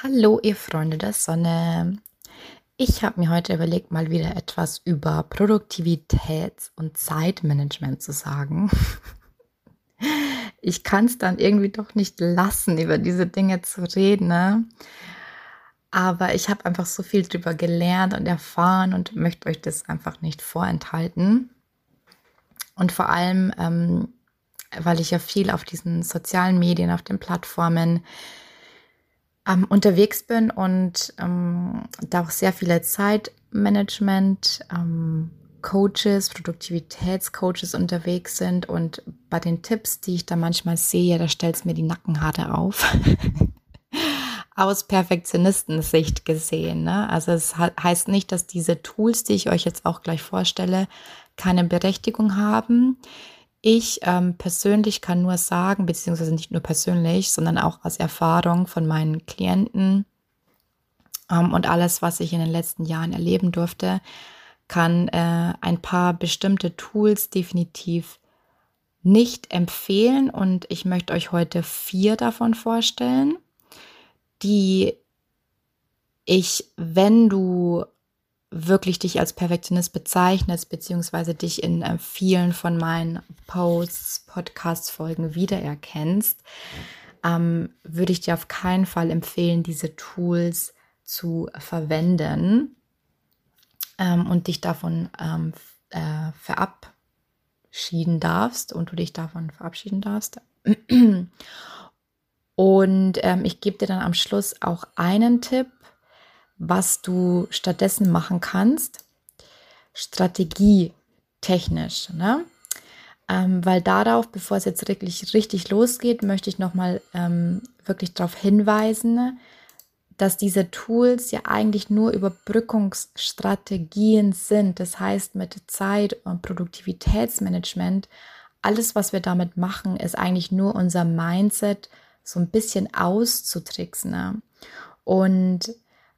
Hallo, ihr Freunde der Sonne. Ich habe mir heute überlegt, mal wieder etwas über Produktivitäts- und Zeitmanagement zu sagen. Ich kann es dann irgendwie doch nicht lassen, über diese Dinge zu reden. Ne? Aber ich habe einfach so viel drüber gelernt und erfahren und möchte euch das einfach nicht vorenthalten. Und vor allem, ähm, weil ich ja viel auf diesen sozialen Medien, auf den Plattformen ähm, unterwegs bin und ähm, da auch sehr viele Zeitmanagement, ähm, Coaches, Produktivitätscoaches unterwegs sind und bei den Tipps, die ich da manchmal sehe, da stellt es mir die Nackenhaare auf. Aus Perfektionistensicht gesehen. Ne? Also es heißt nicht, dass diese Tools, die ich euch jetzt auch gleich vorstelle, keine Berechtigung haben. Ich ähm, persönlich kann nur sagen, beziehungsweise nicht nur persönlich, sondern auch aus Erfahrung von meinen Klienten ähm, und alles, was ich in den letzten Jahren erleben durfte, kann äh, ein paar bestimmte Tools definitiv nicht empfehlen. Und ich möchte euch heute vier davon vorstellen, die ich, wenn du wirklich dich als Perfektionist bezeichnest, beziehungsweise dich in äh, vielen von meinen Posts, Podcast-Folgen wiedererkennst, ähm, würde ich dir auf keinen Fall empfehlen, diese Tools zu verwenden ähm, und dich davon ähm, äh, verabschieden darfst und du dich davon verabschieden darfst. Und ähm, ich gebe dir dann am Schluss auch einen Tipp, was du stattdessen machen kannst, strategietechnisch. Ne? Ähm, weil darauf, bevor es jetzt wirklich richtig losgeht, möchte ich nochmal ähm, wirklich darauf hinweisen, dass diese Tools ja eigentlich nur Überbrückungsstrategien sind. Das heißt, mit Zeit- und Produktivitätsmanagement, alles, was wir damit machen, ist eigentlich nur unser Mindset so ein bisschen auszutricksen. Ne? Und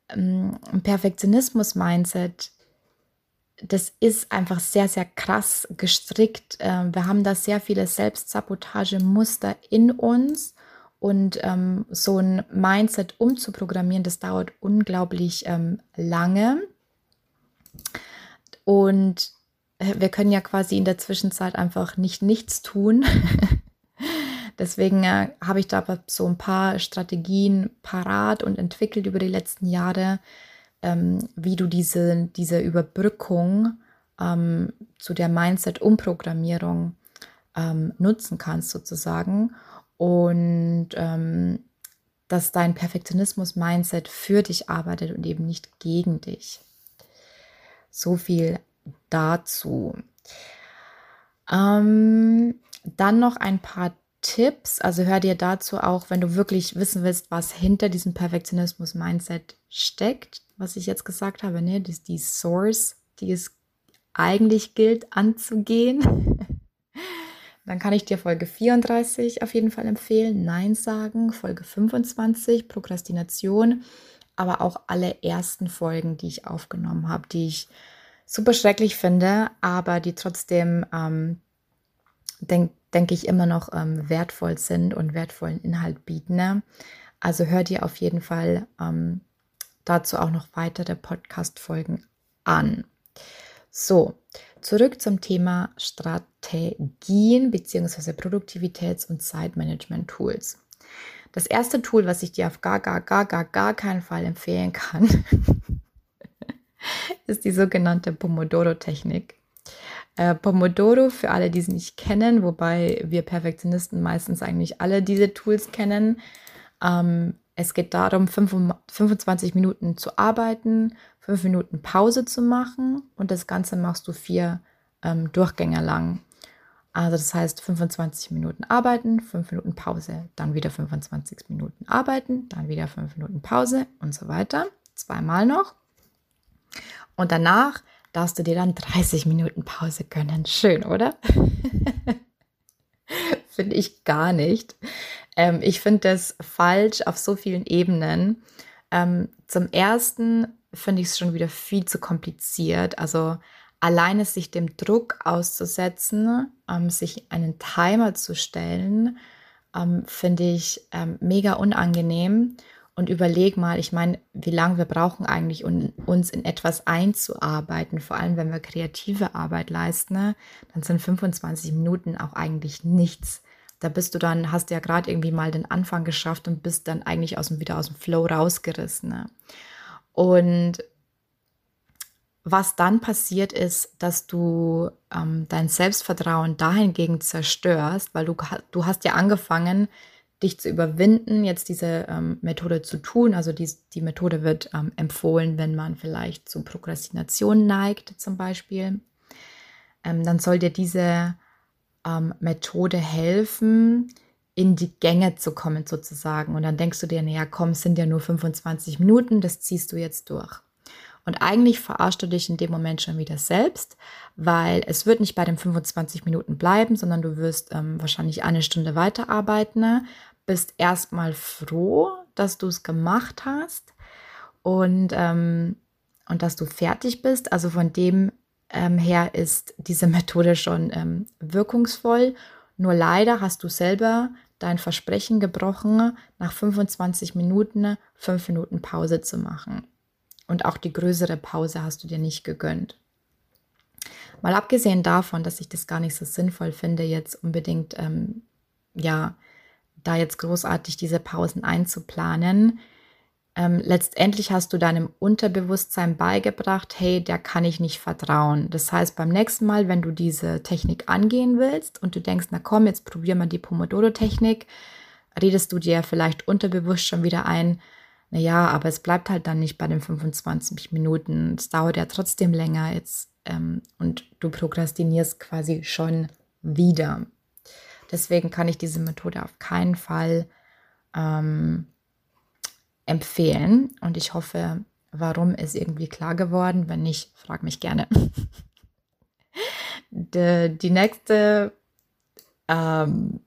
Perfektionismus-Mindset, das ist einfach sehr, sehr krass gestrickt. Ähm, wir haben da sehr viele Selbstsabotagemuster in uns und ähm, so ein Mindset umzuprogrammieren, das dauert unglaublich ähm, lange. Und äh, wir können ja quasi in der Zwischenzeit einfach nicht nichts tun. Deswegen äh, habe ich da so ein paar Strategien parat und entwickelt über die letzten Jahre, ähm, wie du diese, diese Überbrückung ähm, zu der Mindset-Umprogrammierung ähm, nutzen kannst, sozusagen. Und ähm, dass dein Perfektionismus-Mindset für dich arbeitet und eben nicht gegen dich. So viel dazu. Ähm, dann noch ein paar Tipps. Also hör dir dazu auch, wenn du wirklich wissen willst, was hinter diesem Perfektionismus-Mindset steckt, was ich jetzt gesagt habe, ne? Das ist die Source, die es eigentlich gilt anzugehen. Dann kann ich dir Folge 34 auf jeden Fall empfehlen. Nein sagen. Folge 25, Prokrastination. Aber auch alle ersten Folgen, die ich aufgenommen habe, die ich super schrecklich finde, aber die trotzdem ähm, denk, denke ich, immer noch ähm, wertvoll sind und wertvollen Inhalt bieten. Ne? Also hör dir auf jeden Fall ähm, dazu auch noch weitere Podcast-Folgen an. So, zurück zum Thema Strategien bzw. Produktivitäts- und Zeitmanagement-Tools. Das erste Tool, was ich dir auf gar, gar, gar, gar, gar keinen Fall empfehlen kann, ist die sogenannte Pomodoro-Technik. Äh, Pomodoro, für alle, die es nicht kennen, wobei wir Perfektionisten meistens eigentlich alle diese Tools kennen. Ähm, es geht darum, 25 Minuten zu arbeiten, 5 Minuten Pause zu machen und das Ganze machst du vier ähm, Durchgänge lang. Also das heißt 25 Minuten arbeiten, 5 Minuten Pause, dann wieder 25 Minuten arbeiten, dann wieder 5 Minuten Pause und so weiter. Zweimal noch. Und danach darfst du dir dann 30 Minuten Pause gönnen. Schön, oder? finde ich gar nicht. Ähm, ich finde das falsch auf so vielen Ebenen. Ähm, zum ersten finde ich es schon wieder viel zu kompliziert. Also alleine sich dem Druck auszusetzen, ähm, sich einen Timer zu stellen, ähm, finde ich ähm, mega unangenehm. Und überleg mal, ich meine, wie lange wir brauchen eigentlich, um uns in etwas einzuarbeiten, vor allem wenn wir kreative Arbeit leisten, ne? dann sind 25 Minuten auch eigentlich nichts. Da bist du dann, hast ja gerade irgendwie mal den Anfang geschafft und bist dann eigentlich aus dem, wieder aus dem Flow rausgerissen. Ne? Und was dann passiert ist, dass du ähm, dein Selbstvertrauen dahingegen zerstörst, weil du, du hast ja angefangen, dich zu überwinden, jetzt diese ähm, Methode zu tun. Also die, die Methode wird ähm, empfohlen, wenn man vielleicht zu Prokrastination neigt, zum Beispiel. Ähm, dann soll dir diese ähm, Methode helfen, in die Gänge zu kommen sozusagen. Und dann denkst du dir, naja, komm, sind ja nur 25 Minuten, das ziehst du jetzt durch. Und eigentlich verarschst du dich in dem Moment schon wieder selbst, weil es wird nicht bei den 25 Minuten bleiben, sondern du wirst ähm, wahrscheinlich eine Stunde weiterarbeiten, bist erstmal froh, dass du es gemacht hast und, ähm, und dass du fertig bist. Also von dem ähm, her ist diese Methode schon ähm, wirkungsvoll. Nur leider hast du selber dein Versprechen gebrochen, nach 25 Minuten fünf Minuten Pause zu machen. Und auch die größere Pause hast du dir nicht gegönnt. Mal abgesehen davon, dass ich das gar nicht so sinnvoll finde, jetzt unbedingt, ähm, ja, da jetzt großartig diese Pausen einzuplanen. Ähm, letztendlich hast du deinem Unterbewusstsein beigebracht, hey, der kann ich nicht vertrauen. Das heißt, beim nächsten Mal, wenn du diese Technik angehen willst und du denkst, na komm, jetzt probier mal die Pomodoro-Technik, redest du dir vielleicht unterbewusst schon wieder ein, naja, aber es bleibt halt dann nicht bei den 25 Minuten. Es dauert ja trotzdem länger jetzt ähm, und du prokrastinierst quasi schon wieder. Deswegen kann ich diese Methode auf keinen Fall ähm, empfehlen. Und ich hoffe, warum ist irgendwie klar geworden. Wenn nicht, frag mich gerne. die, die nächste ähm,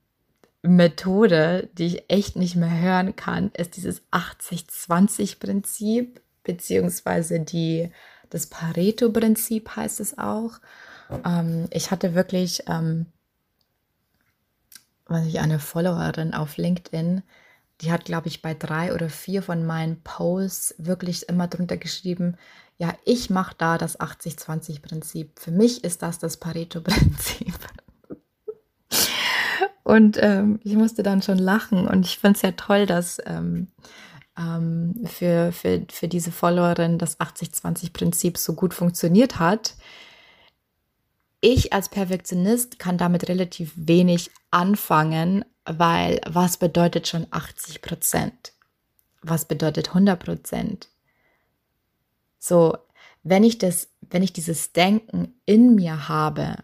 Methode, die ich echt nicht mehr hören kann, ist dieses 80-20-Prinzip, beziehungsweise die, das Pareto-Prinzip heißt es auch. Ähm, ich hatte wirklich, ähm, was ich eine Followerin auf LinkedIn, die hat, glaube ich, bei drei oder vier von meinen Posts wirklich immer drunter geschrieben, ja, ich mache da das 80-20-Prinzip. Für mich ist das das Pareto-Prinzip. Und ähm, ich musste dann schon lachen und ich finde es ja toll, dass ähm, ähm, für, für, für diese Followerin das 80-20-Prinzip so gut funktioniert hat. Ich als Perfektionist kann damit relativ wenig anfangen, weil was bedeutet schon 80 Prozent? Was bedeutet 100 Prozent? So, wenn ich das, wenn ich dieses Denken in mir habe,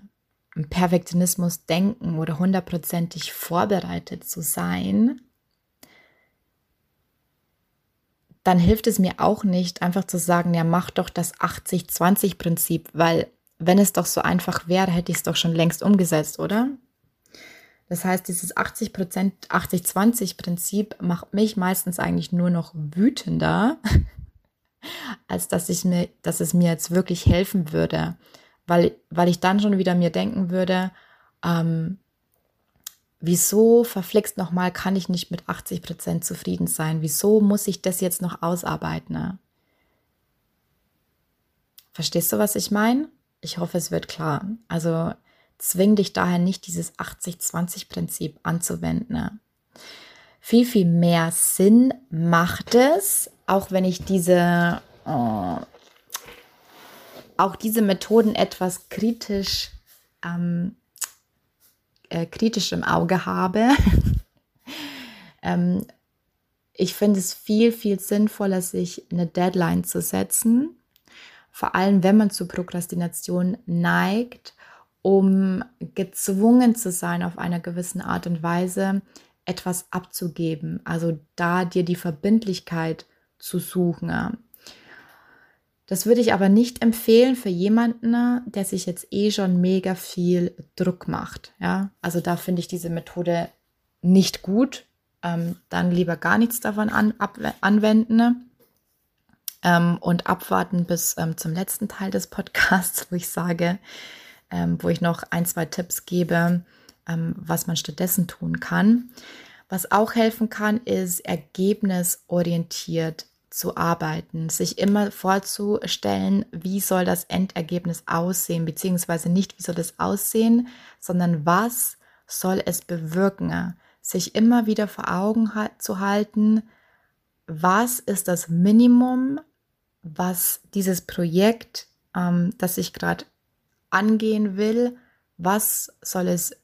Perfektionismus denken oder hundertprozentig vorbereitet zu sein, dann hilft es mir auch nicht, einfach zu sagen, ja, mach doch das 80-20-Prinzip, weil wenn es doch so einfach wäre, hätte ich es doch schon längst umgesetzt, oder? Das heißt, dieses 80%, 80-20-Prinzip macht mich meistens eigentlich nur noch wütender, als dass ich mir, dass es mir jetzt wirklich helfen würde weil, weil ich dann schon wieder mir denken würde, ähm, wieso verflixt nochmal kann ich nicht mit 80 Prozent zufrieden sein? Wieso muss ich das jetzt noch ausarbeiten? Ne? Verstehst du, was ich meine? Ich hoffe, es wird klar. Also zwing dich daher nicht, dieses 80-20-Prinzip anzuwenden. Ne? Viel, viel mehr Sinn macht es, auch wenn ich diese oh, auch diese Methoden etwas kritisch, ähm, äh, kritisch im Auge habe. ähm, ich finde es viel, viel sinnvoller, sich eine Deadline zu setzen, vor allem wenn man zur Prokrastination neigt, um gezwungen zu sein, auf einer gewissen Art und Weise etwas abzugeben. Also da dir die Verbindlichkeit zu suchen. Das würde ich aber nicht empfehlen für jemanden, der sich jetzt eh schon mega viel Druck macht. Ja, also da finde ich diese Methode nicht gut. Ähm, dann lieber gar nichts davon an, ab, anwenden ähm, und abwarten bis ähm, zum letzten Teil des Podcasts, wo ich sage, ähm, wo ich noch ein, zwei Tipps gebe, ähm, was man stattdessen tun kann. Was auch helfen kann, ist ergebnisorientiert zu arbeiten, sich immer vorzustellen, wie soll das Endergebnis aussehen, beziehungsweise nicht, wie soll es aussehen, sondern was soll es bewirken, sich immer wieder vor Augen zu halten, was ist das Minimum, was dieses Projekt, ähm, das ich gerade angehen will, was soll es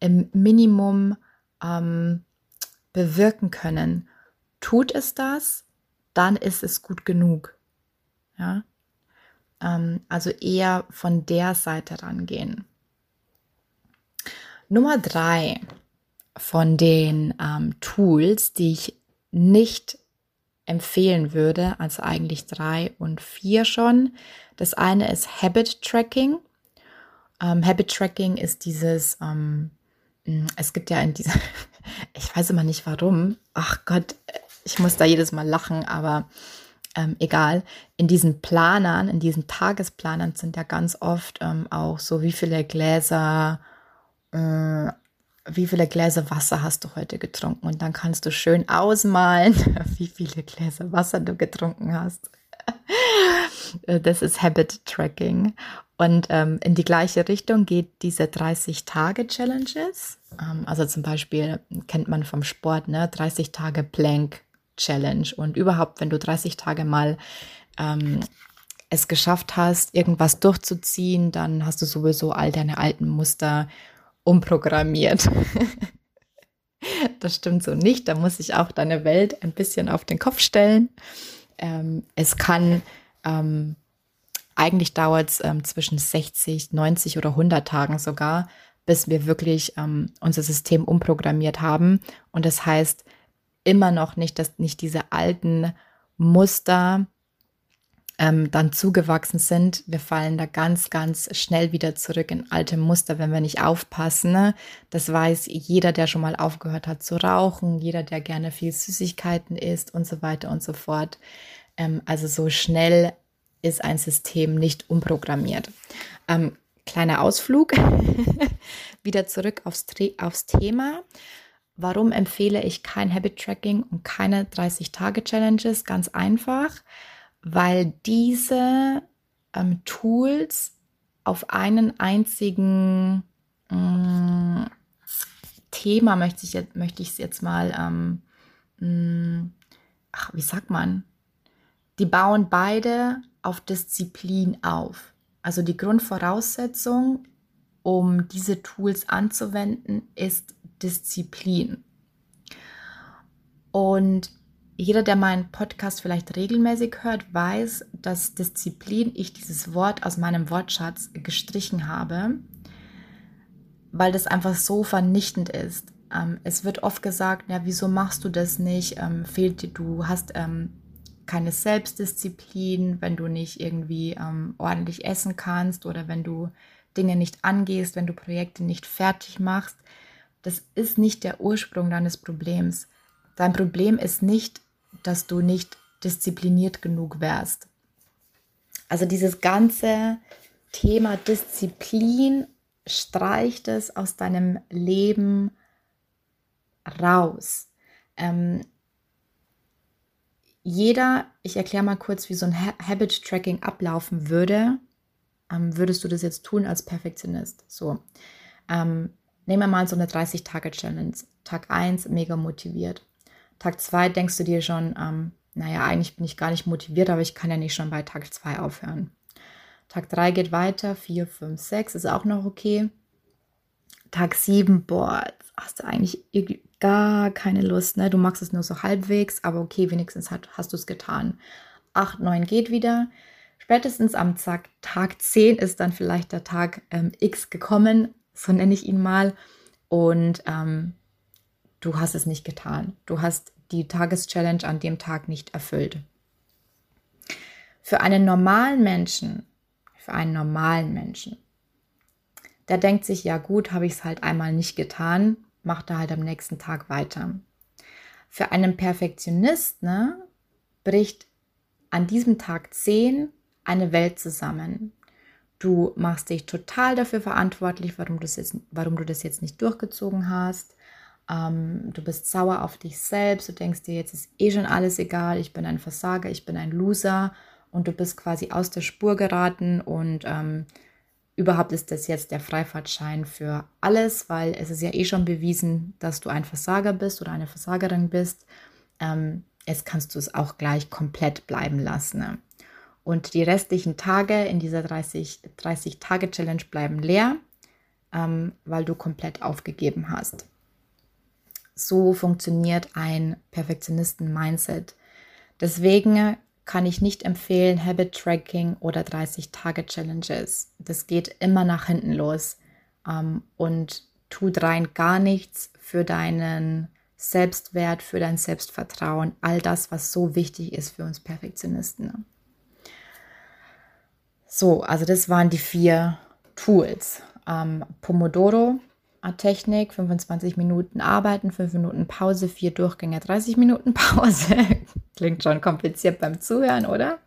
im Minimum ähm, bewirken können. Tut es das, dann ist es gut genug. Ja? Ähm, also eher von der Seite rangehen. Nummer drei von den ähm, Tools, die ich nicht empfehlen würde, also eigentlich drei und vier schon. Das eine ist Habit Tracking. Ähm, Habit Tracking ist dieses, ähm, es gibt ja in dieser, ich weiß immer nicht warum, ach Gott, ich muss da jedes Mal lachen, aber ähm, egal. In diesen Planern, in diesen Tagesplanern sind ja ganz oft ähm, auch so, wie viele Gläser äh, wie viele Gläser Wasser hast du heute getrunken? Und dann kannst du schön ausmalen, wie viele Gläser Wasser du getrunken hast. Das ist Habit Tracking. Und ähm, in die gleiche Richtung geht diese 30-Tage-Challenges. Ähm, also zum Beispiel kennt man vom Sport, ne? 30 Tage Plank Challenge. Und überhaupt, wenn du 30 Tage mal ähm, es geschafft hast, irgendwas durchzuziehen, dann hast du sowieso all deine alten Muster umprogrammiert. das stimmt so nicht. Da muss ich auch deine Welt ein bisschen auf den Kopf stellen. Ähm, es kann, ähm, eigentlich dauert es ähm, zwischen 60, 90 oder 100 Tagen sogar, bis wir wirklich ähm, unser System umprogrammiert haben. Und das heißt immer noch nicht, dass nicht diese alten Muster ähm, dann zugewachsen sind. Wir fallen da ganz, ganz schnell wieder zurück in alte Muster, wenn wir nicht aufpassen. Ne? Das weiß jeder, der schon mal aufgehört hat zu rauchen, jeder, der gerne viel Süßigkeiten isst und so weiter und so fort. Ähm, also so schnell ist ein System nicht umprogrammiert. Ähm, kleiner Ausflug, wieder zurück aufs, aufs Thema. Warum empfehle ich kein Habit Tracking und keine 30-Tage-Challenges? Ganz einfach weil diese ähm, Tools auf einen einzigen äh, Thema möchte ich jetzt, möchte ich es jetzt mal, ähm, mh, mm, ach, wie sagt man? Die bauen beide auf Disziplin auf. Also die Grundvoraussetzung, um diese Tools anzuwenden, ist Disziplin. Und jeder, der meinen Podcast vielleicht regelmäßig hört, weiß, dass Disziplin ich dieses Wort aus meinem Wortschatz gestrichen habe, weil das einfach so vernichtend ist. Ähm, es wird oft gesagt, ja, wieso machst du das nicht? Ähm, fehlt dir, du hast ähm, keine Selbstdisziplin, wenn du nicht irgendwie ähm, ordentlich essen kannst oder wenn du Dinge nicht angehst, wenn du Projekte nicht fertig machst. Das ist nicht der Ursprung deines Problems. Dein Problem ist nicht, dass du nicht diszipliniert genug wärst. Also dieses ganze Thema Disziplin streicht es aus deinem Leben raus. Ähm, jeder, ich erkläre mal kurz, wie so ein Habit Tracking ablaufen würde. Ähm, würdest du das jetzt tun als Perfektionist? So, ähm, nehmen wir mal so eine 30-Tage-Challenge. Tag 1, mega motiviert. Tag 2 denkst du dir schon, ähm, naja, eigentlich bin ich gar nicht motiviert, aber ich kann ja nicht schon bei Tag 2 aufhören. Tag 3 geht weiter, 4, 5, 6 ist auch noch okay. Tag 7, boah, hast du eigentlich gar keine Lust, ne? Du machst es nur so halbwegs, aber okay, wenigstens hat, hast du es getan. 8, 9 geht wieder. Spätestens am Tag, Tag 10 ist dann vielleicht der Tag ähm, X gekommen, so nenne ich ihn mal. Und ähm, du hast es nicht getan. Du hast die Tageschallenge an dem Tag nicht erfüllt. Für einen normalen Menschen, für einen normalen Menschen, der denkt sich, ja gut, habe ich es halt einmal nicht getan, macht er halt am nächsten Tag weiter. Für einen Perfektionist ne, bricht an diesem Tag 10 eine Welt zusammen. Du machst dich total dafür verantwortlich, warum, jetzt, warum du das jetzt nicht durchgezogen hast. ähm, du bist sauer auf dich selbst, du denkst dir, jetzt ist eh schon alles egal, ich bin ein Versager, ich bin ein Loser und du bist quasi aus der Spur geraten und ähm, überhaupt ist das jetzt der Freifahrtschein für alles, weil es ist ja eh schon bewiesen, dass du ein Versager bist oder eine Versagerin bist. Ähm, jetzt kannst du es auch gleich komplett bleiben lassen. Ne? Und die restlichen Tage in dieser 30-Tage-Challenge 30 bleiben leer, ähm, weil du komplett aufgegeben hast. So funktioniert ein Perfektionisten-Mindset. Deswegen kann ich nicht empfehlen Habit Tracking oder 30-Tage-Challenges. Das geht immer nach hinten los ähm, und tut rein gar nichts für deinen Selbstwert, für dein Selbstvertrauen, all das, was so wichtig ist für uns Perfektionisten. So, also das waren die vier Tools. Ähm, Pomodoro Technik, 25 Minuten arbeiten, 5 Minuten Pause, 4 Durchgänge, 30 Minuten Pause. Klingt schon kompliziert beim Zuhören, oder?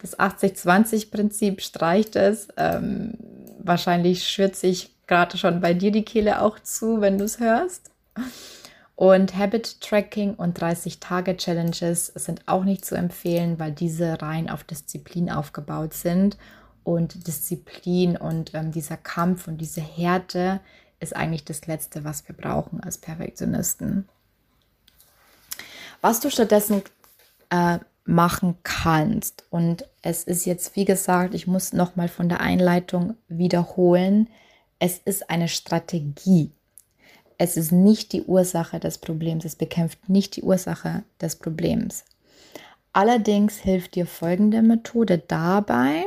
Das 80-20-Prinzip streicht es. Ähm, wahrscheinlich schwirrt sich gerade schon bei dir die Kehle auch zu, wenn du es hörst. Und Habit Tracking und 30-Tage-Challenges sind auch nicht zu empfehlen, weil diese rein auf Disziplin aufgebaut sind. Und Disziplin und ähm, dieser Kampf und diese Härte ist eigentlich das Letzte, was wir brauchen als Perfektionisten. Was du stattdessen äh, machen kannst, und es ist jetzt, wie gesagt, ich muss nochmal von der Einleitung wiederholen, es ist eine Strategie. Es ist nicht die Ursache des Problems, es bekämpft nicht die Ursache des Problems. Allerdings hilft dir folgende Methode dabei,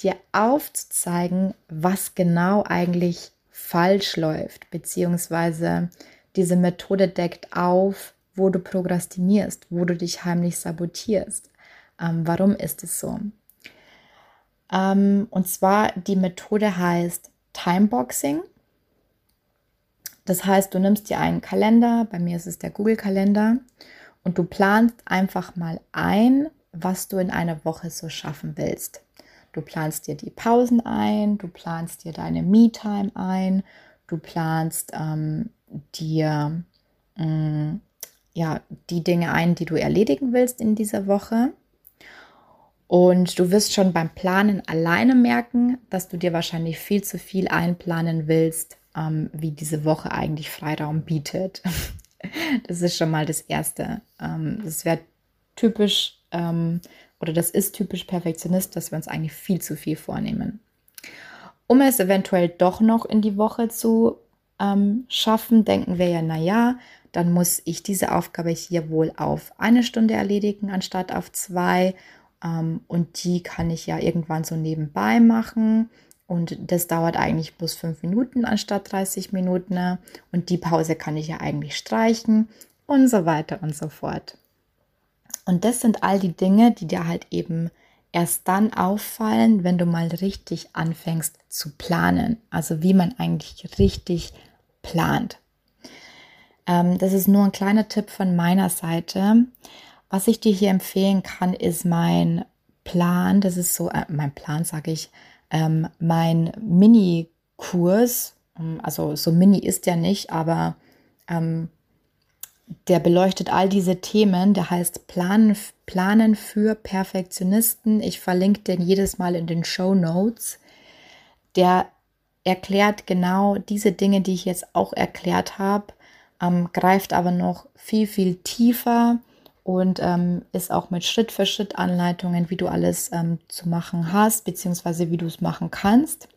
dir aufzuzeigen, was genau eigentlich falsch läuft, beziehungsweise diese Methode deckt auf, wo du prokrastinierst, wo du dich heimlich sabotierst. Ähm, warum ist es so? Ähm, und zwar die Methode heißt Timeboxing. Das heißt, du nimmst dir einen Kalender, bei mir ist es der Google-Kalender, und du planst einfach mal ein, was du in einer Woche so schaffen willst. Du planst dir die Pausen ein, du planst dir deine Me-Time ein, du planst ähm, dir mh, mm, ja, die Dinge ein, die du erledigen willst in dieser Woche. Und du wirst schon beim Planen alleine merken, dass du dir wahrscheinlich viel zu viel einplanen willst, ähm, wie diese Woche eigentlich Freiraum bietet. das ist schon mal das Erste. Ähm, das wäre typisch ähm, oder das ist typisch Perfektionist, dass wir uns eigentlich viel zu viel vornehmen. Um es eventuell doch noch in die Woche zu ähm, schaffen, denken wir ja, naja, dann muss ich diese Aufgabe hier wohl auf eine Stunde erledigen, anstatt auf zwei. Ähm, und die kann ich ja irgendwann so nebenbei machen. Und das dauert eigentlich bloß fünf Minuten anstatt 30 Minuten. Und die Pause kann ich ja eigentlich streichen und so weiter und so fort. Und das sind all die Dinge, die dir halt eben erst dann auffallen, wenn du mal richtig anfängst zu planen. Also wie man eigentlich richtig plant. Ähm, das ist nur ein kleiner Tipp von meiner Seite. Was ich dir hier empfehlen kann, ist mein Plan. Das ist so, äh, mein Plan sage ich, ähm, mein Mini-Kurs. Also so mini ist der nicht, aber ähm, der beleuchtet all diese Themen. Der heißt Planen, Planen für Perfektionisten. Ich verlinke den jedes Mal in den Show Notes. Der erklärt genau diese Dinge, die ich jetzt auch erklärt habe, ähm, greift aber noch viel, viel tiefer und ähm, ist auch mit Schritt für Schritt Anleitungen, wie du alles ähm, zu machen hast, beziehungsweise wie du es machen kannst.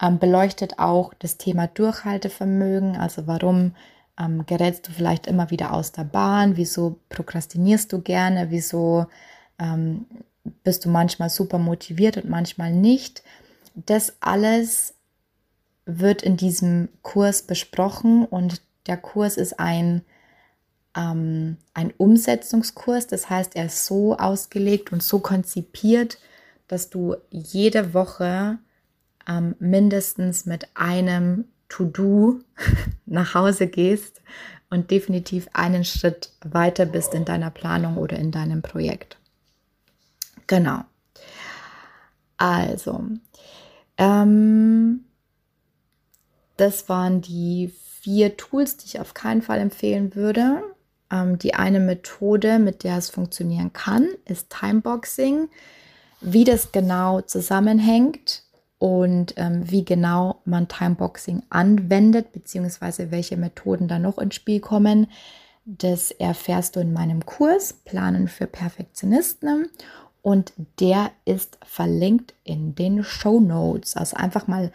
Ähm, beleuchtet auch das Thema Durchhaltevermögen, also warum ähm, gerätst du vielleicht immer wieder aus der Bahn? Wieso prokrastinierst du gerne? Wieso ähm, bist du manchmal super motiviert und manchmal nicht? Das alles wird in diesem Kurs besprochen und der Kurs ist ein, ähm, ein Umsetzungskurs. Das heißt, er ist so ausgelegt und so konzipiert, dass du jede Woche ähm, mindestens mit einem To-Do nach Hause gehst und definitiv einen Schritt weiter bist in deiner Planung oder in deinem Projekt. Genau. Also, ähm, das waren die vier Tools, die ich auf keinen Fall empfehlen würde. Ähm, die eine Methode, mit der es funktionieren kann, ist Timeboxing. Wie das genau zusammenhängt und ähm, wie genau man Timeboxing anwendet, beziehungsweise welche Methoden da noch ins Spiel kommen, das erfährst du in meinem Kurs Planen für Perfektionisten und der ist verlinkt in den Show Notes. Also einfach mal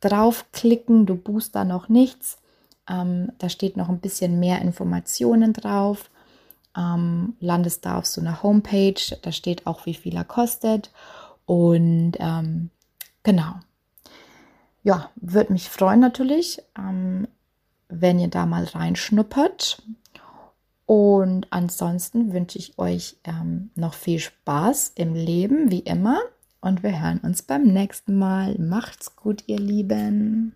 draufklicken, du buchst da noch nichts. Ähm, da steht noch ein bisschen mehr Informationen drauf. Ähm, landest da auf so einer Homepage, da steht auch, wie viel er kostet. Und ähm, genau. Ja, würde mich freuen natürlich, ähm, wenn ihr da mal reinschnuppert. Und ansonsten wünsche ich euch ähm, noch viel Spaß im Leben, wie immer. Und wir hören uns beim nächsten Mal. Macht's gut, ihr Lieben.